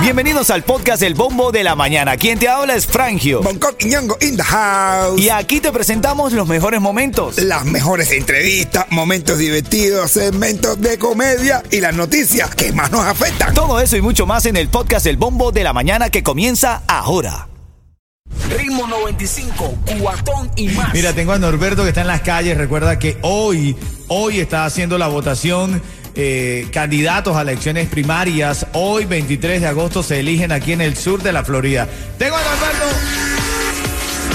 Bienvenidos al podcast El Bombo de la Mañana. Quien te habla es Frangio. Bangkok y Ñongo in the house. Y aquí te presentamos los mejores momentos. Las mejores entrevistas, momentos divertidos, segmentos de comedia y las noticias que más nos afectan. Todo eso y mucho más en el podcast El Bombo de la Mañana que comienza ahora. Ritmo 95, cuatón y más. Mira, tengo a Norberto que está en las calles. Recuerda que hoy, hoy está haciendo la votación eh, candidatos a elecciones primarias. Hoy, 23 de agosto, se eligen aquí en el sur de la Florida. Tengo a Norberto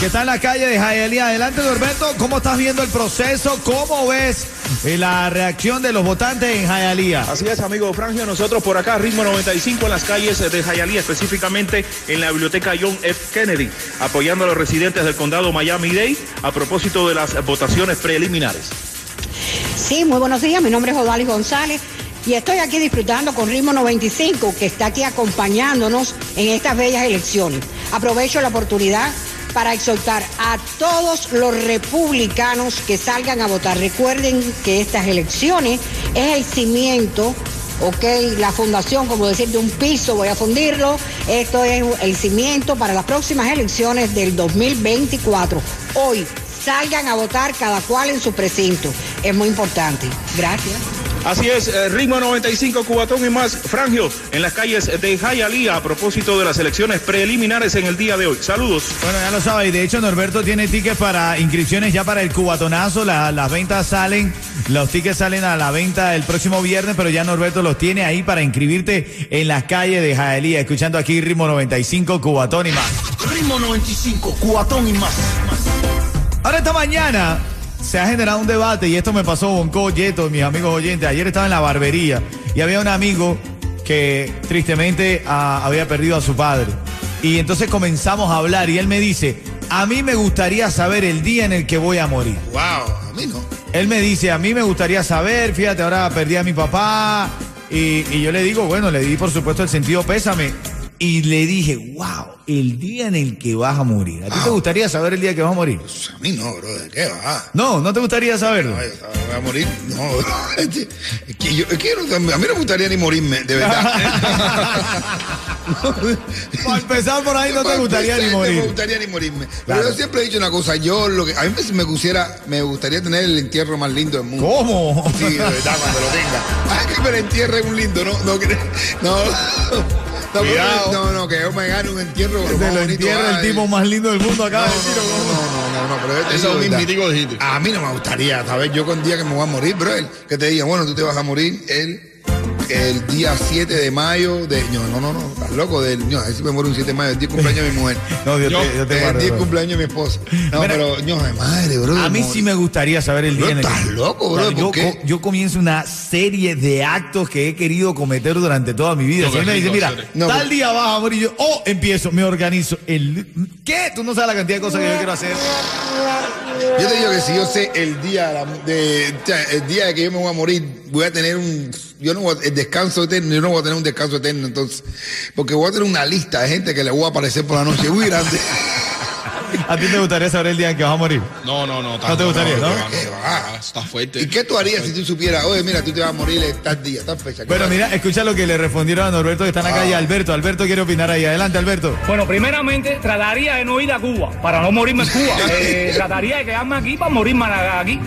que está en la calle de Hialeah. Adelante, Norberto. ¿Cómo estás viendo el proceso? ¿Cómo ves eh, la reacción de los votantes en Hialeah? Así es, amigo Frangio. Nosotros por acá, ritmo 95 en las calles de Hialeah, específicamente en la biblioteca John F. Kennedy, apoyando a los residentes del condado Miami-Dade a propósito de las votaciones preliminares. Sí, muy buenos días. Mi nombre es Odalis González y estoy aquí disfrutando con Ritmo 95 que está aquí acompañándonos en estas bellas elecciones. Aprovecho la oportunidad para exhortar a todos los republicanos que salgan a votar. Recuerden que estas elecciones es el cimiento ok, la fundación, como decir, de un piso, voy a fundirlo. Esto es el cimiento para las próximas elecciones del 2024. Hoy, salgan a votar cada cual en su precinto. Es muy importante. Gracias. Así es, eh, ritmo 95, Cubatón y más, Frangio, en las calles de Hialeah a propósito de las elecciones preliminares en el día de hoy. Saludos. Bueno, ya lo sabe, y de hecho Norberto tiene tickets para inscripciones ya para el cubatonazo, La- las ventas salen, los tickets salen a la venta el próximo viernes, pero ya Norberto los tiene ahí para inscribirte en las calles de Jaelía, escuchando aquí Ritmo 95, Cubatón y más. Ritmo 95, cuatón y más. Ahora esta mañana se ha generado un debate y esto me pasó con Coyeto, mis amigos oyentes. Ayer estaba en la barbería y había un amigo que tristemente había perdido a su padre. Y entonces comenzamos a hablar y él me dice, a mí me gustaría saber el día en el que voy a morir. Wow, a mí no. Él me dice, a mí me gustaría saber, fíjate, ahora perdí a mi papá. Y, y yo le digo, bueno, le di por supuesto el sentido pésame. Y le dije, wow, el día en el que vas a morir. ¿A ti te gustaría saber el día que vas a morir? Pues a mí no, brother. ¿Qué va? No, no te gustaría saberlo. Ay, voy a morir. No, es que, yo, es que yo no- a mí no me gustaría ni morirme, de verdad. Para empezar por ahí no te gustaría ni No me morir. gustaría ni morirme. Pero yo siempre he dicho una cosa, yo lo que a mí me gustaría, me gustaría tener el entierro más lindo del mundo. ¿Cómo? Sí, de verdad, cuando lo tenga. Ah, que me entierre un lindo, no, no, no. No, Cuidado. no, no, que yo me gane un entierro. Se más lo entierra el tipo más lindo del mundo acá. No, no, no, no, pero yo te Eso es un mítico dijiste. A mí no me gustaría, ¿sabes? Yo con día que me voy a morir, bro, que te digan, bueno, tú te vas a morir el, el día 7 de mayo de... No, no, no, no, estás loco, del... No, a ver si me muero un 7 de mayo, el día de cumpleaños de mi mujer. No, Dios te, Dios te el guarde, día de bro. cumpleaños de mi esposa. No, Mira, pero, no, de madre, bro. A mí sí me gustaría saber el Bro, día en el estás loco, bro, Claro, yo, ¿por qué? co- yo comienzo una serie de actos que he querido cometer durante toda mi vida. No, Si qué me dice, mira. No, tal día vas a morir, yo, oh, empiezo, me organizo. El, ¿Qué? Tú no sabes la cantidad de cosas que yo quiero hacer. Yo te digo que si yo sé el día de, el día de que yo me voy a morir, voy a tener un yo no voy a- el descanso yo no voy a tener un descanso eterno entonces, porque voy a tener una lista de gente que le voy a aparecer por la noche muy grande. ¿A ti te gustaría saber el día en que vas a morir? No, no, no. ¿No te gustaría, no? ¿Qué va? Está fuerte. ¿Y qué tú harías si tú supieras, oye, mira, tú te vas a morir en tal día, tal fecha? ¿Qué Bueno, mira, escucha lo que le respondieron a Norberto que están acá y a Alberto. Alberto quiere opinar ahí. Adelante, Alberto. Bueno, primeramente trataría de no ir a Cuba para no morirme en Cuba. Eh, trataría de quedarme aquí para morirme aquí.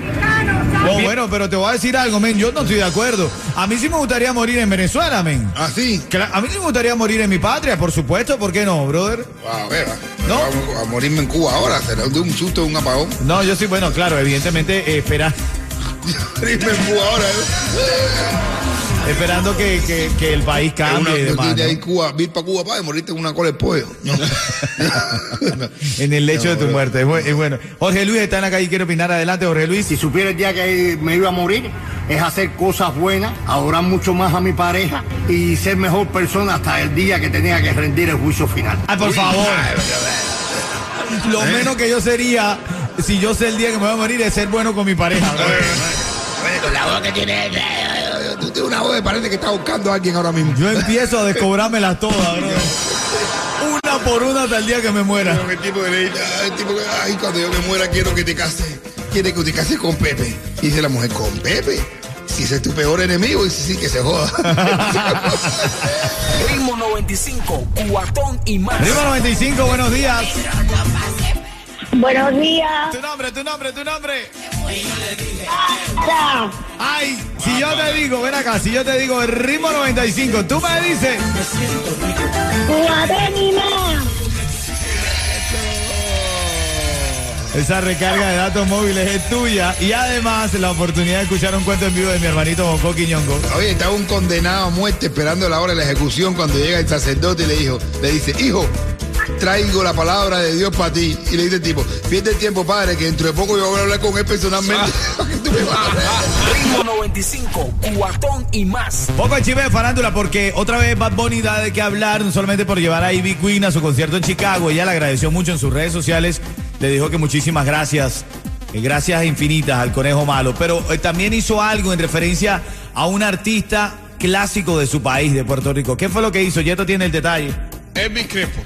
Oh, bueno, pero te voy a decir algo, men. Yo no estoy de acuerdo. A mí sí me gustaría morir en Venezuela, men. Ah, sí. A mí sí me gustaría morir en mi patria, por supuesto. ¿Por qué no, brother? Wow, beba. No. A morirme en Cuba ahora, será de un susto, de un apagón. No, yo sí, bueno, claro, evidentemente eh, espera- Morirme en Cuba ahora, ¿eh? esperando que, que- que el país Una, cambie y demás, de ahí ¿no? Cuba, ir para Cuba para morirte en una cola de pollo. No. En el lecho de tu muerte. Es bu- es bueno. Jorge Luis está en la calle y quiere opinar. Adelante, Jorge Luis. Si supiera el día que me iba a morir, es hacer cosas buenas, adorar mucho más a mi pareja y ser mejor persona hasta el día que tenía que rendir el juicio final. Ay, por favor. Lo ¿Eh? menos que yo sería, si yo sé el día que me voy a morir, es ser bueno con mi pareja. Con la voz que tiene. Tú tienes una voz que parece que está buscando a alguien ahora mismo. Yo empiezo a descobrármelas todas, brother. Una por una hasta el día que me muera. El tipo que le dice, "Ay, el tipo que, ay, cuando yo me muera quiero que te cases. Quiere que te cases con Pepe. Y dice la mujer, ¿con Pepe? Si ese es tu peor enemigo, y sí, que se joda. Ritmo 95, cuatón y más. Ritmo 95, buenos días. Buenos días. Tu nombre, tu nombre, tu nombre. Ay, si yo te digo, ven acá, si yo te digo el ritmo 95, tú me dices. Cuatón y más. Esa recarga de datos móviles es tuya y además la oportunidad de escuchar un cuento en vivo de mi hermanito Bonco Quiñongo. Oye, estaba un condenado a muerte esperando la hora de la ejecución cuando llega el sacerdote y le dijo, le dice, hijo, traigo la palabra de Dios para ti. Y le dice el tipo, pierde el tiempo, padre, que dentro de poco yo voy a hablar con él personalmente. Ritmo 95, cuatón y más. Poco chisme de farándula porque otra vez Bad Bunny da de qué hablar, no solamente por llevar a Ivy Queen a su concierto en Chicago, ella le agradeció mucho en sus redes sociales, le dijo que muchísimas gracias, eh, gracias infinitas al Conejo Malo, pero eh, también hizo algo en referencia a un artista clásico de su país, de Puerto Rico. ¿Qué fue lo que hizo? Yeto tiene el detalle. Elvis Crespo.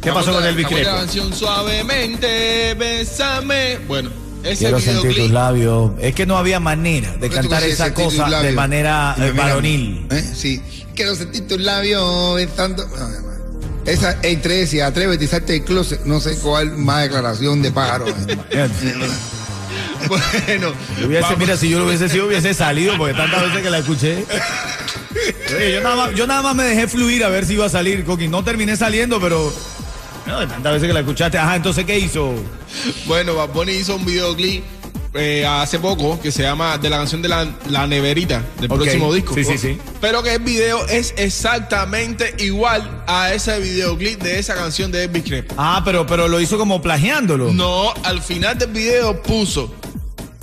¿Qué pasó con Elvis Sacó la Crespo? canción Suavemente, bésame. Bueno, ese Quiero sentir tus labios. Es que no había manera de ¿Por qué tú cantar esa cosa de manera eh, varonil. ¿eh? Sí. Quiero sentir tus labios besando. No, no, no. Esa entre ese, atrévete y salte del closet. No sé cuál más declaración de pájaro. Bueno, Hubiese- mira, si yo lo hubiese sido, hubiese salido, porque tantas veces que la escuché. Oye, yo, nada más, yo nada más me dejé fluir a ver si iba a salir, Coqui. No terminé saliendo, pero. No, de tantas veces que la escuchaste. Ajá, entonces, ¿qué hizo? Bueno, Bad Bunny hizo un videoclip eh, hace poco que se llama de la canción de la, la neverita del próximo disco. Sí, sí, sí. Pero que el video es exactamente igual a ese videoclip de esa canción de Elvis Crespo. Ah, pero, pero lo hizo como plagiándolo. No, al final del video puso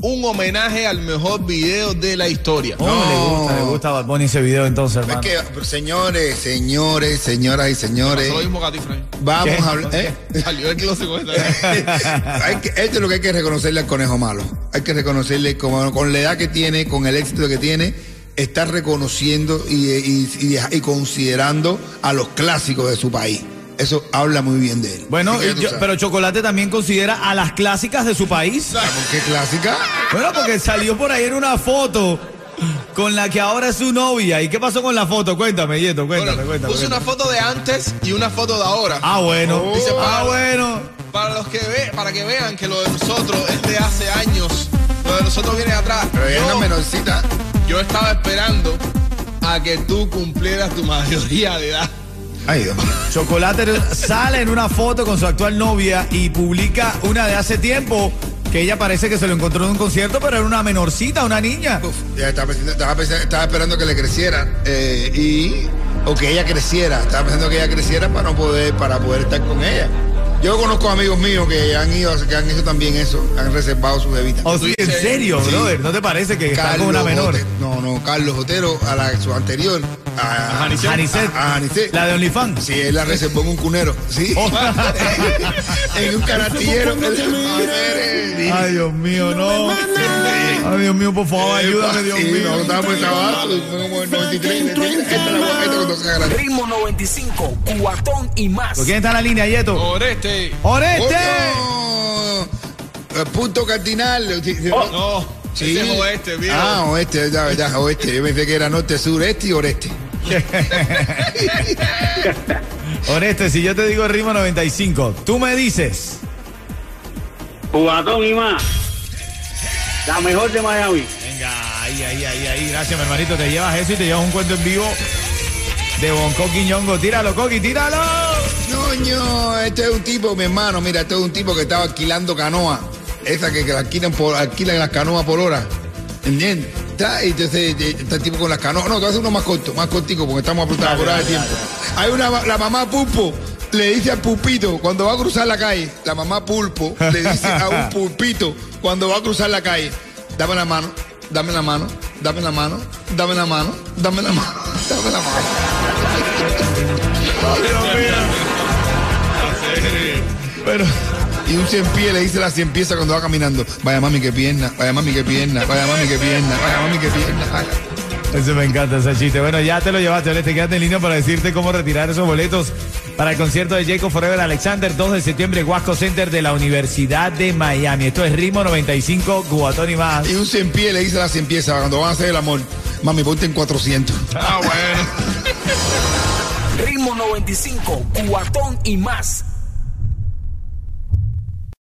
un homenaje al mejor video de la historia. Oh, No. le gusta, le gusta a Bad Bunny ese video entonces, Es hermano. que, señores, señores, señoras y señores, lo mismo que a ti, Frank. vamos ¿Qué? a hablar. ¿eh? Salió el closet con esta. Esto es lo que hay que reconocerle al conejo malo. Hay que reconocerle como, con la edad que tiene, con el éxito que tiene, está reconociendo y, y- y- y considerando a los clásicos de su país. Eso habla muy bien de él. Bueno, yo- sabes. pero Chocolate también considera a las clásicas de su país. ¿Por ¿Qué clásica? Bueno, porque salió por ahí en una foto con la que ahora es su novia. ¿Y qué pasó con la foto? Cuéntame, Yeto, cuéntame, Bueno, cuéntame. puse una foto de antes y una foto de ahora. Ah, bueno. Dice, ah, bueno. Para los que ve, para que vean que lo de nosotros es de hace años. Lo de nosotros viene de atrás. Pero ella es una Yo, menorcita. yo estaba esperando a que tú cumplieras tu mayoría de edad. Ay, Dios. Chocolate sale en una foto con su actual novia y publica una de hace tiempo que ella parece que se lo encontró en un concierto, pero era una menorcita, una niña. Uf, ya estaba, esperando que le creciera eh, y o que ella creciera. Estaba pensando que ella creciera para no poder para poder estar con ella. Yo conozco amigos míos que han ido, que han hecho también eso, han reservado su bebita. Oh, sí, en serio, Sí. brother. ¿No te parece que está con una menor? Otero- no, no, Carlos Otero, a la su anterior, a, Janicet. Janicet. a- a Janicet. La de OnlyFans. Sí, él la reservó en un cunero, sí. Oh. en un canastillero. Ay, Dios mío, no. Ay, Dios mío, por favor, ayúdame, Dios Sí, mío. no, estábamos en trabajo, fue como el 93. Esta es la guapa, esta cuando se haga grande. Ritmo 95, cuatón y más. ¿Quién está en la línea, Yeto? Oreste. ¡Oreste! Eh, Punto cardinal. Sí. No, Sí. ese es oeste, viejo. Ah, oeste, ya, verdad, oeste. Yo pensé que era norte, sur, este y oreste. Oreste, si yo te digo el ritmo 95, tú me dices. Cuatón y más. La mejor de Miami. Venga, ahí, ahí, ahí, ahí. Gracias, mi hermanito. Te llevas eso y te llevas un cuento en vivo de Bonco Quiñongo. Tíralo, Coqui, tíralo. Ñoño, este es un tipo, mi hermano, mira, este es un tipo que estaba alquilando canoa. Esa que, que la alquilan, por, alquilan las canoas por hora. ¿Entiendes? Está, y entonces eh, está el tipo con las canoas. No, te voy a hacer uno más corto, más cortico, porque estamos apretados por de tiempo. Hay una, la mamá Pulpo le dice al pulpito cuando va a cruzar la calle, la mamá Pulpo le dice a un pulpito cuando va a cruzar la calle, dame la mano, dame la mano, dame la mano, dame la mano, dame la mano, dame la mano. Pero, Y un cien pie le dice la cien pieza cuando va caminando, vaya mami que pierna, vaya mami que pierna, vaya mami que pierna, vaya mami que pierna. vaya". Eso me encanta, ese chiste. Bueno, ya te lo llevaste, Oreste. Quédate en línea para decirte cómo retirar esos boletos para el concierto de Jacob Forever Alexander, 2 de septiembre, Wasco Center de la Universidad de Miami. Esto es Ritmo 95, Cubatón y más. Y un cien pie le dice la cien pieza cuando van a hacer el amor, mami, ponte en 400. Ah, bueno. Ritmo 95, cuatón y más.